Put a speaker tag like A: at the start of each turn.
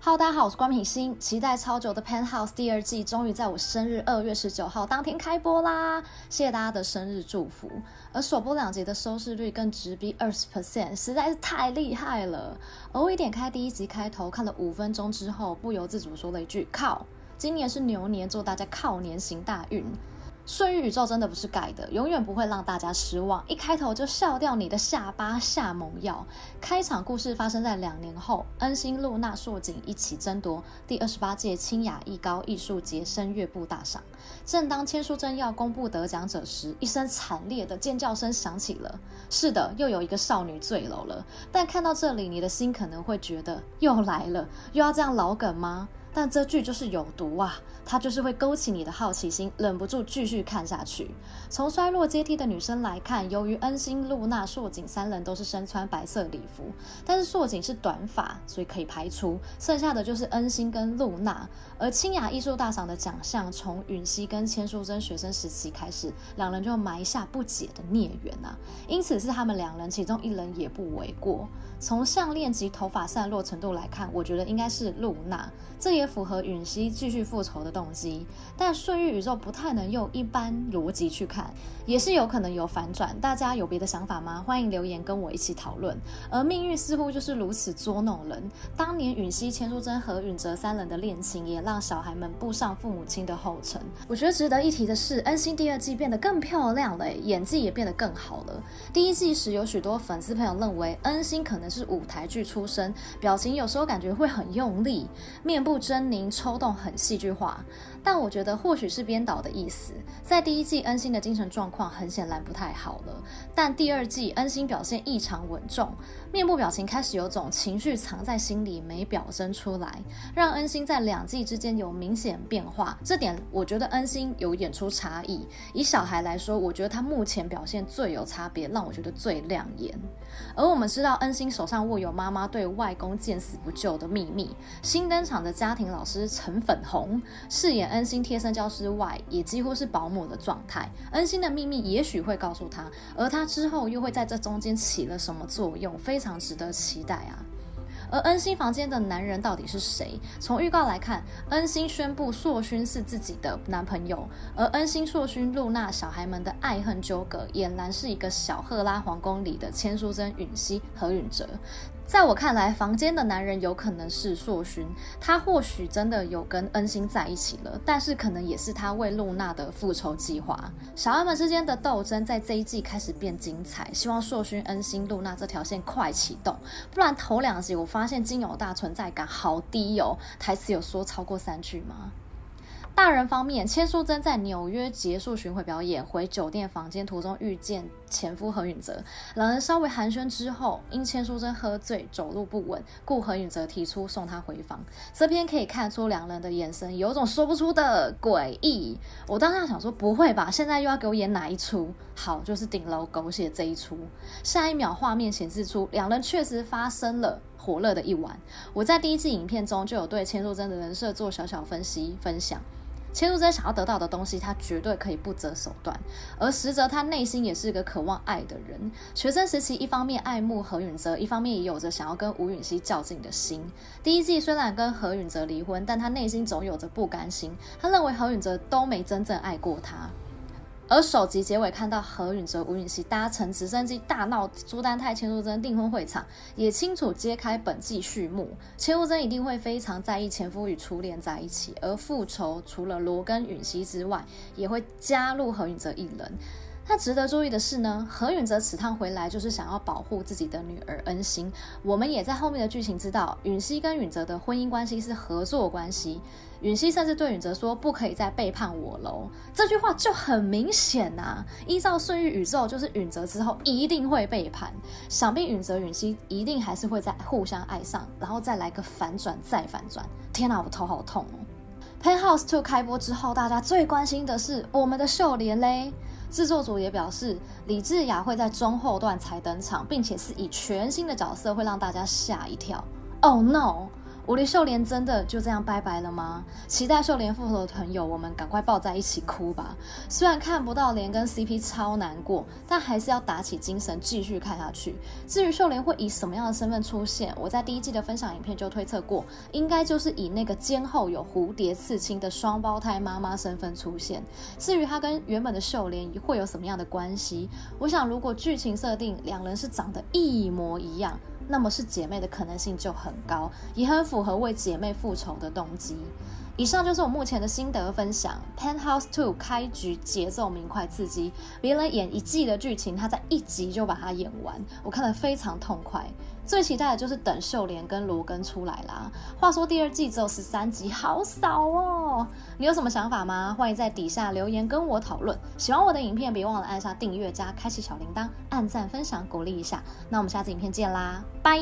A: Hello，大家好，我是官品欣。期待超久的《Penthouse》第二季终于在我生日二月十九号当天开播啦！谢谢大家的生日祝福。而首播两集的收视率更直逼二十 percent，实在是太厉害了。而我一点开第一集开头，看了五分钟之后，不由自主说了一句：“靠！今年是牛年，祝大家靠年行大运。”顺玉宇宙真的不是盖的，永远不会让大家失望。一开头就笑掉你的下巴，下猛药。开场故事发生在两年后，恩星、露娜、硕景一起争夺第二十八届清雅艺高艺术节声乐部大赏。正当千书真要公布得奖者时，一声惨烈的尖叫声响起了。是的，又有一个少女坠楼了。但看到这里，你的心可能会觉得又来了，又要这样老梗吗？但这剧就是有毒啊！它就是会勾起你的好奇心，忍不住继续看下去。从衰落阶梯的女生来看，由于恩星、露娜、硕景三人都是身穿白色礼服，但是硕景是短发，所以可以排除。剩下的就是恩星跟露娜。而清雅艺术大赏的奖项，从允熙跟千书珍学生时期开始，两人就埋下不解的孽缘啊！因此是他们两人其中一人也不为过。从项链及头发散落程度来看，我觉得应该是露娜。这也符合允熙继续复仇的动机，但顺玉宇宙不太能用一般逻辑去看，也是有可能有反转。大家有别的想法吗？欢迎留言跟我一起讨论。而命运似乎就是如此捉弄人。当年允熙、千书真和允哲三人的恋情，也让小孩们步上父母亲的后尘。我觉得值得一提的是，恩星第二季变得更漂亮了，演技也变得更好了。第一季时有许多粉丝朋友认为恩星可能是舞台剧出身，表情有时候感觉会很用力，面部狰狞抽动很戏剧化，但我觉得或许是编导的意思。在第一季，恩星的精神状况很显然不太好了，但第二季恩星表现异常稳重，面部表情开始有种情绪藏在心里没表征出来，让恩星在两季之间有明显变化。这点我觉得恩星有演出差异。以小孩来说，我觉得他目前表现最有差别，让我觉得最亮眼。而我们知道，恩星手上握有妈妈对外公见死不救的秘密。新登场的家庭老师陈粉红饰演恩心贴身教师外，也几乎是保姆的状态。恩心的秘密也许会告诉他，而他之后又会在这中间起了什么作用，非常值得期待啊！而恩心房间的男人到底是谁？从预告来看，恩心宣布硕勋是自己的男朋友，而恩心、硕勋、露娜小孩们的爱恨纠葛，俨然是一个小赫拉皇宫里的千书珍、允熙和允哲。在我看来，房间的男人有可能是硕勋，他或许真的有跟恩星在一起了，但是可能也是他为露娜的复仇计划。小孩们之间的斗争在这一季开始变精彩，希望硕勋、恩星、露娜这条线快启动，不然头两集我发现金友大存在感好低哦，台词有说超过三句吗？大人方面，千书珍在纽约结束巡回表演，回酒店房间途中遇见前夫何允哲，两人稍微寒暄之后，因千书珍喝醉走路不稳，故何允哲提出送她回房。这边可以看出两人的眼神有种说不出的诡异。我当时想说，不会吧，现在又要给我演哪一出？好，就是顶楼狗血这一出。下一秒，画面显示出两人确实发生了火热的一晚。我在第一季影片中就有对千书真的人设做小小分析分享。千书真想要得到的东西，他绝对可以不择手段。而实则他内心也是个渴望爱的人。学生时期，一方面爱慕何允哲，一方面也有着想要跟吴允熙较劲的心。第一季虽然跟何允哲离婚，但他内心总有着不甘心。他认为何允哲都没真正爱过他。而首集结尾看到何允哲、吴允熙搭乘直升机大闹朱丹泰、千书真订婚会场，也清楚揭开本季序幕。千夫真一定会非常在意前夫与初恋在一起，而复仇除了罗跟允熙之外，也会加入何允哲一人。那值得注意的是呢，何允哲此趟回来就是想要保护自己的女儿恩星。我们也在后面的剧情知道，允熙跟允哲的婚姻关系是合作关系。允熙甚至对允哲说：“不可以再背叛我喽。”这句话就很明显呐、啊。依照顺玉宇宙，就是允哲之后一定会背叛。想必允哲、允熙一定还是会再互相爱上，然后再来个反转再反转。天哪，我头好痛哦！《Penthouse 2》开播之后，大家最关心的是我们的秀莲嘞。制作组也表示，李智雅会在中后段才登场，并且是以全新的角色，会让大家吓一跳。Oh no！我离秀莲真的就这样拜拜了吗？期待秀莲复活的朋友，我们赶快抱在一起哭吧！虽然看不到莲跟 CP 超难过，但还是要打起精神继续看下去。至于秀莲会以什么样的身份出现，我在第一季的分享影片就推测过，应该就是以那个肩后有蝴蝶刺青的双胞胎妈妈身份出现。至于她跟原本的秀莲会有什么样的关系，我想如果剧情设定两人是长得一模一样。那么是姐妹的可能性就很高，也很符合为姐妹复仇的动机。以上就是我目前的心得分享。Penthouse Two 开局节奏明快刺激，别人演一季的剧情，他在一集就把它演完，我看得非常痛快。最期待的就是等秀莲跟罗根出来啦。话说第二季只有十三集，好少哦你有什么想法吗？欢迎在底下留言跟我讨论。喜欢我的影片，别忘了按下订阅加开启小铃铛，按赞分享鼓励一下。那我们下次影片见啦，拜。